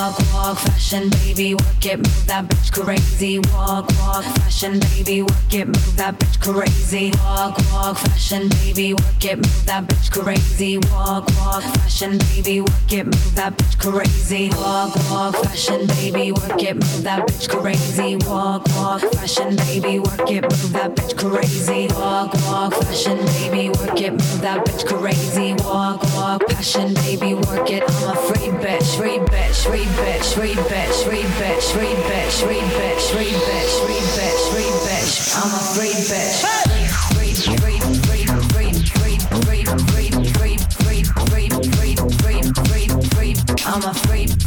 walk, walk, fashion, baby, work it, move that bitch crazy. Walk, walk, fashion, baby, work it, move that bitch crazy. Walk, walk, fashion, baby, work it, move that bitch crazy. Walk, walk, fashion, baby, work it, move that bitch crazy. Walk, walk, fashion, baby, work it, move that bitch crazy. Walk, walk, fashion, baby, work it, move that bitch crazy. Walk, walk, fashion, baby, work it, move that bitch crazy. Walk, walk, passion, baby, work it. I'm a free bitch, free bitch, free bitch, re bitch, re bitch, re bitch, re bitch, re bitch, re bitch, re bitch. I'm a free bitch. I'm a free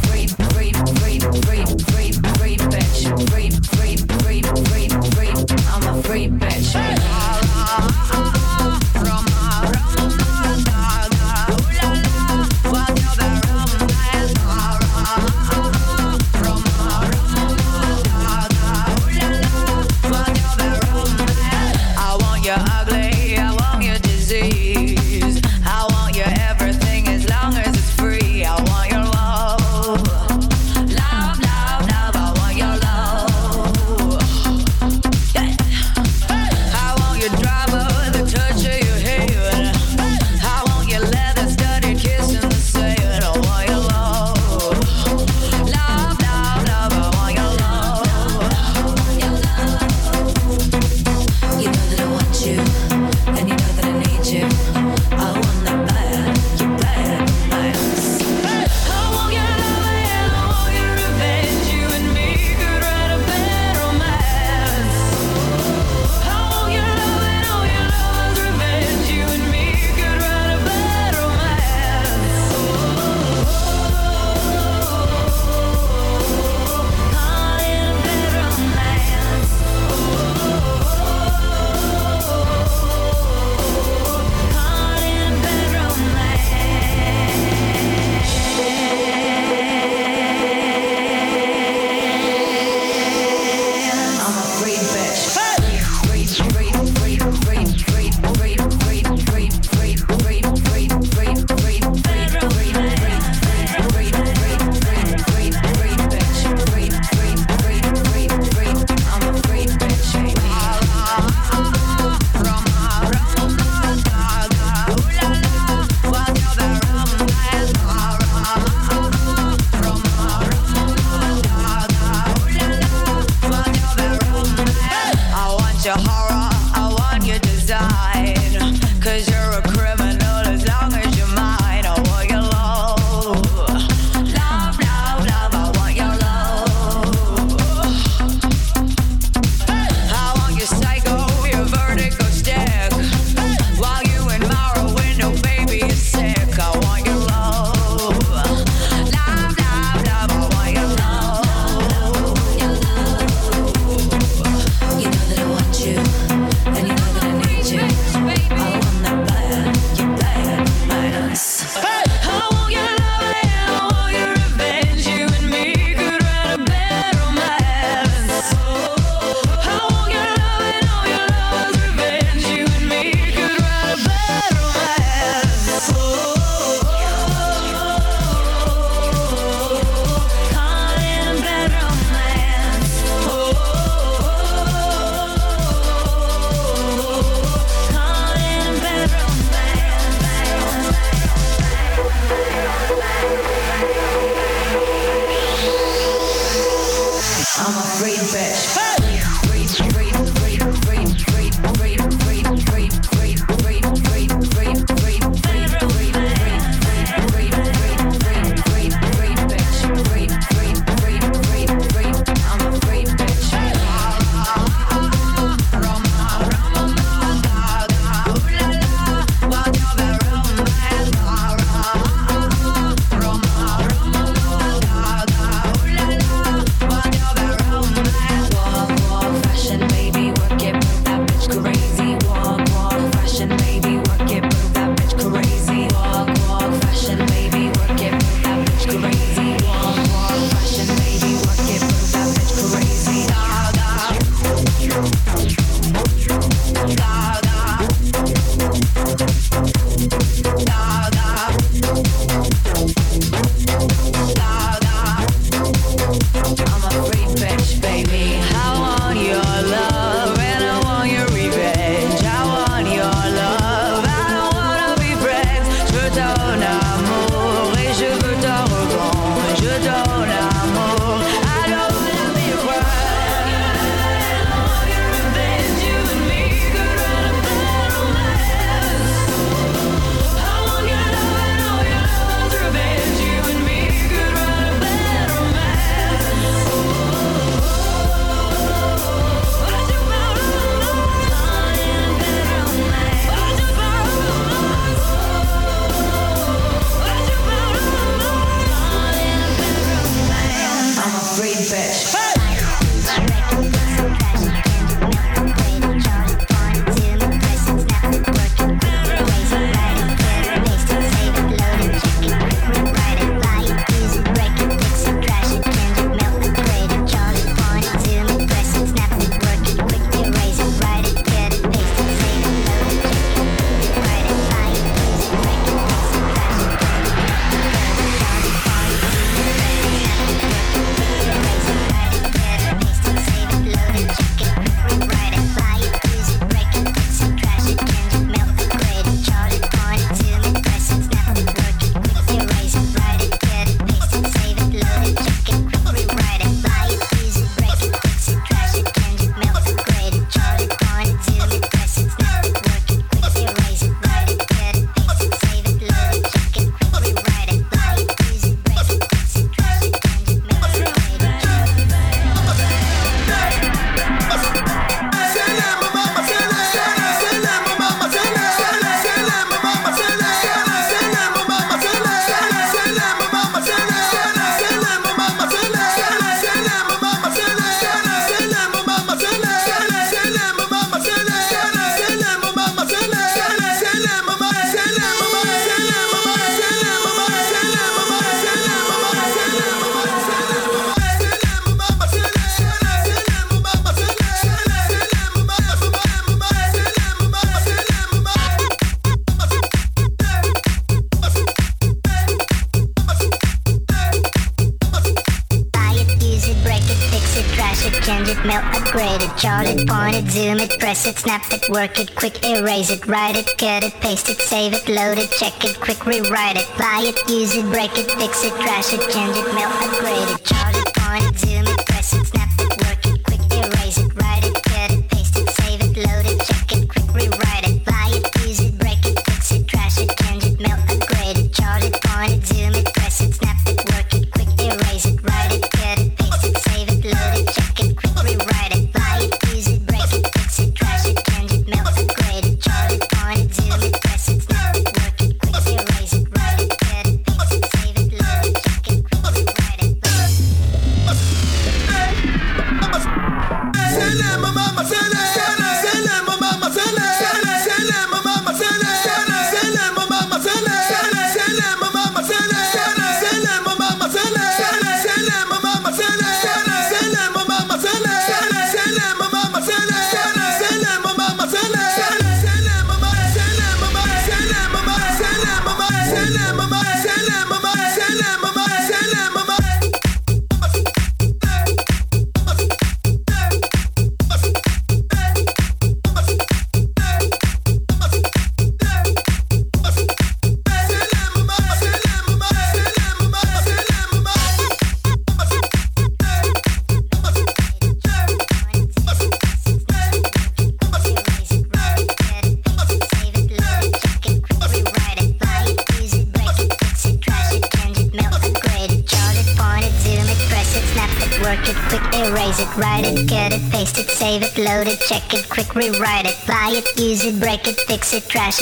work it, quick, erase it, write it, cut it, paste it, save it, load it, check it, quick, rewrite it, buy it, use it, break it, fix it, trash it, change it, melt, upgrade it.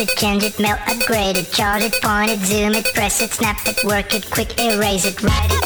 it, change it, melt, upgrade it, chart it, point it, zoom it, press it, snap it, work it, quick erase it, write it.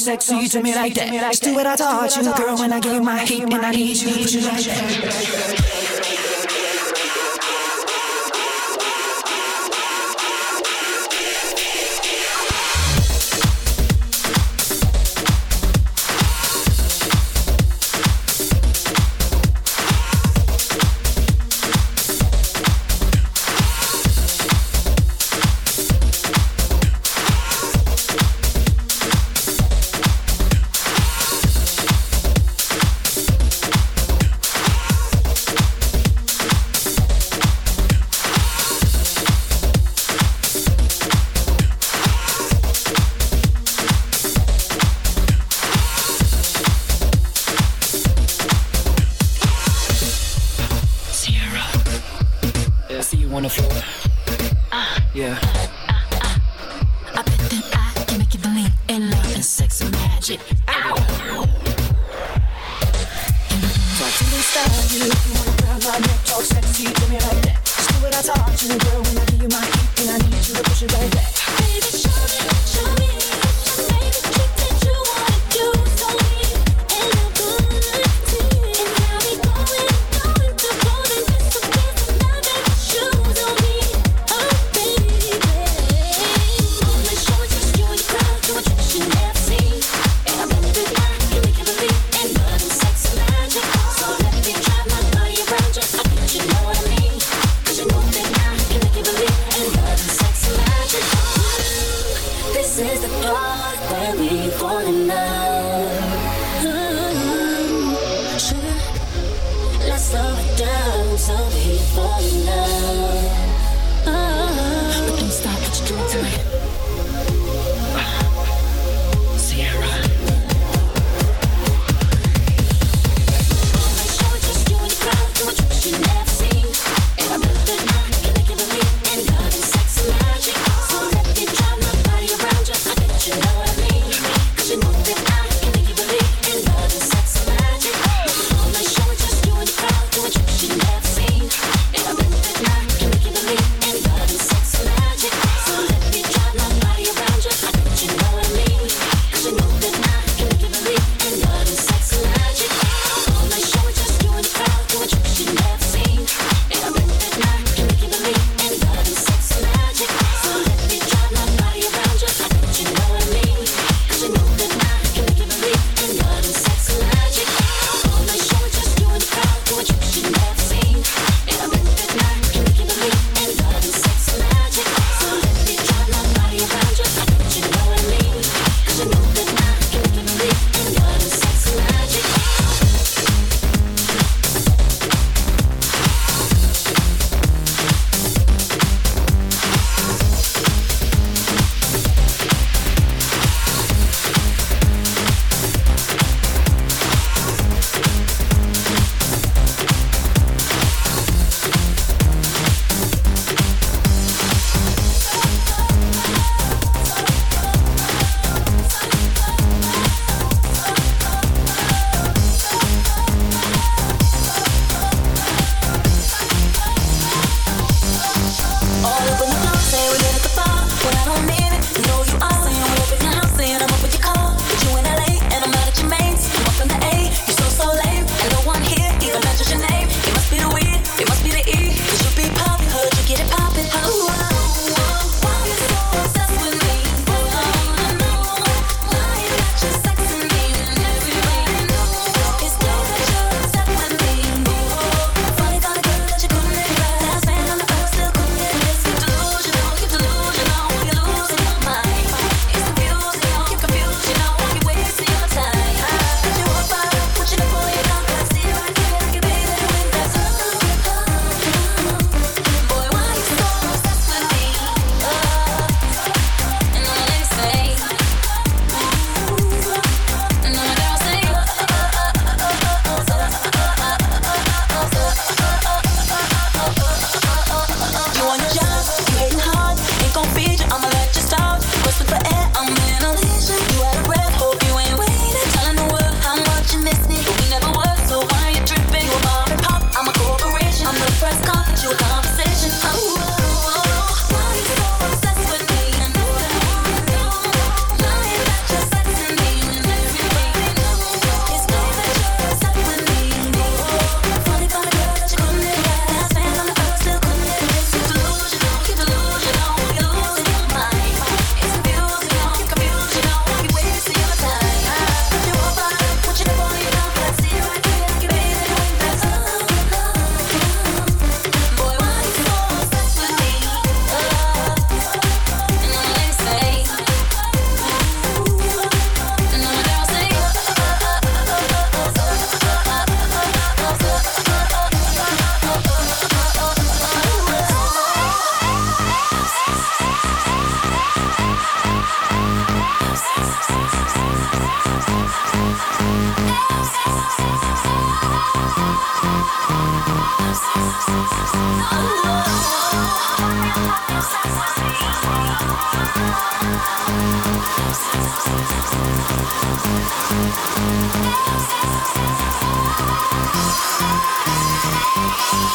Sexy to me like that. Just do what I taught you, girl. When I you my heat, and I need you, push it like that.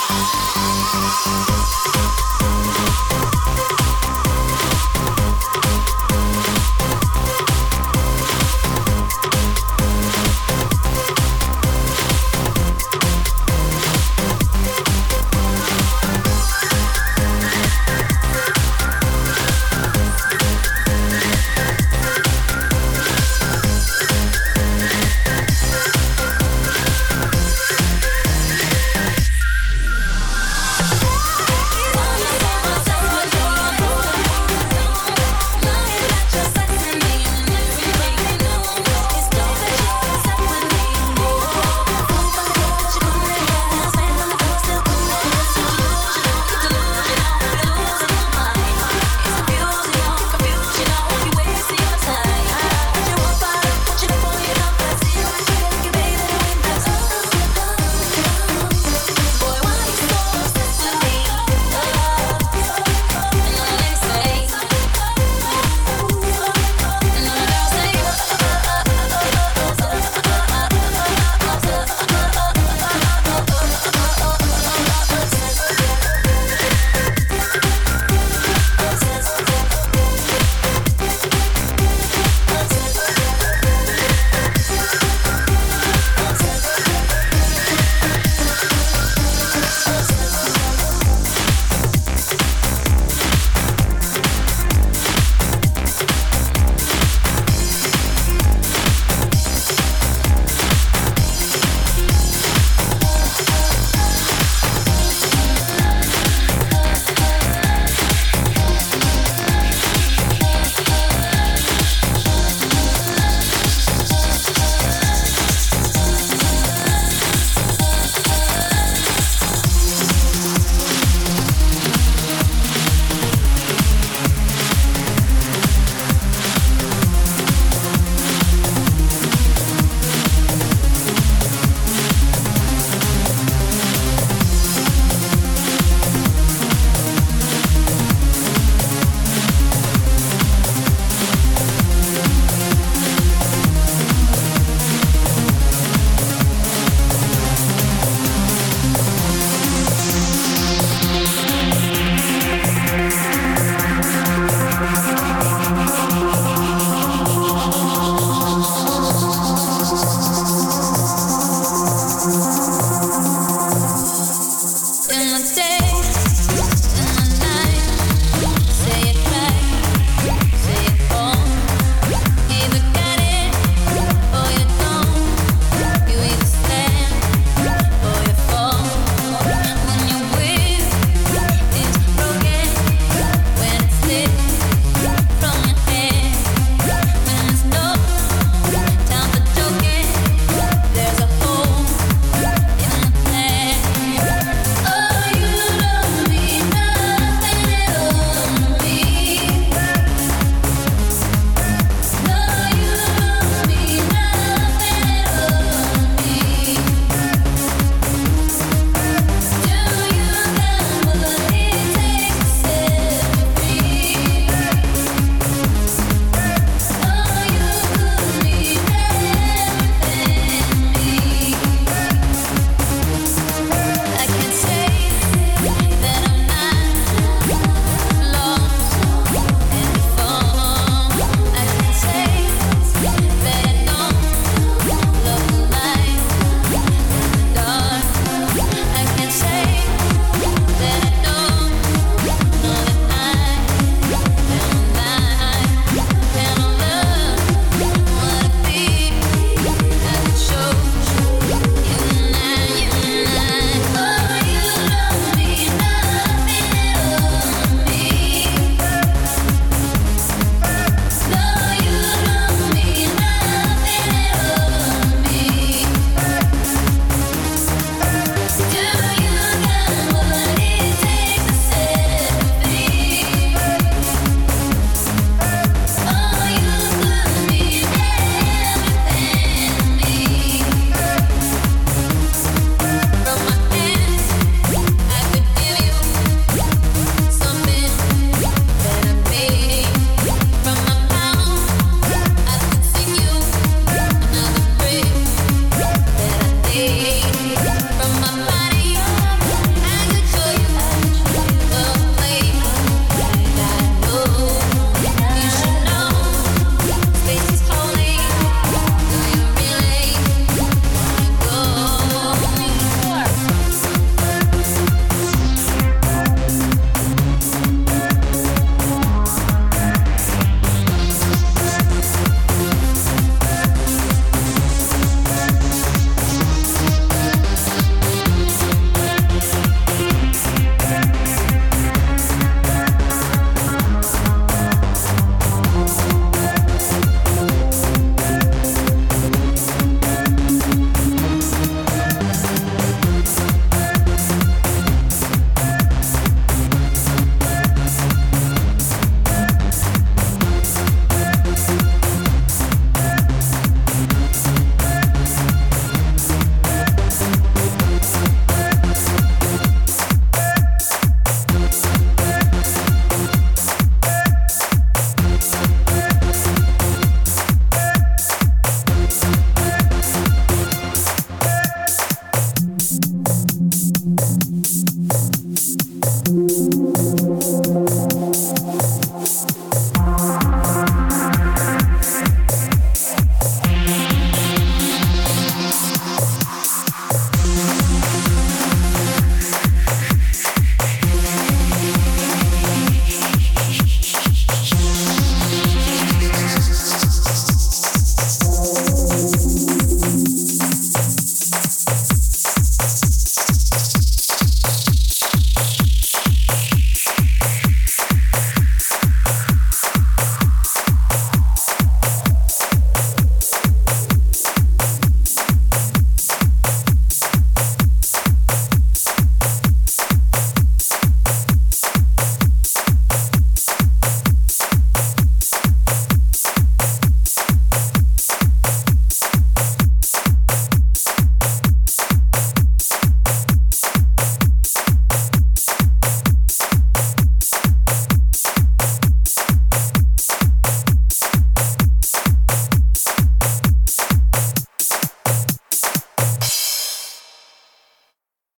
Thank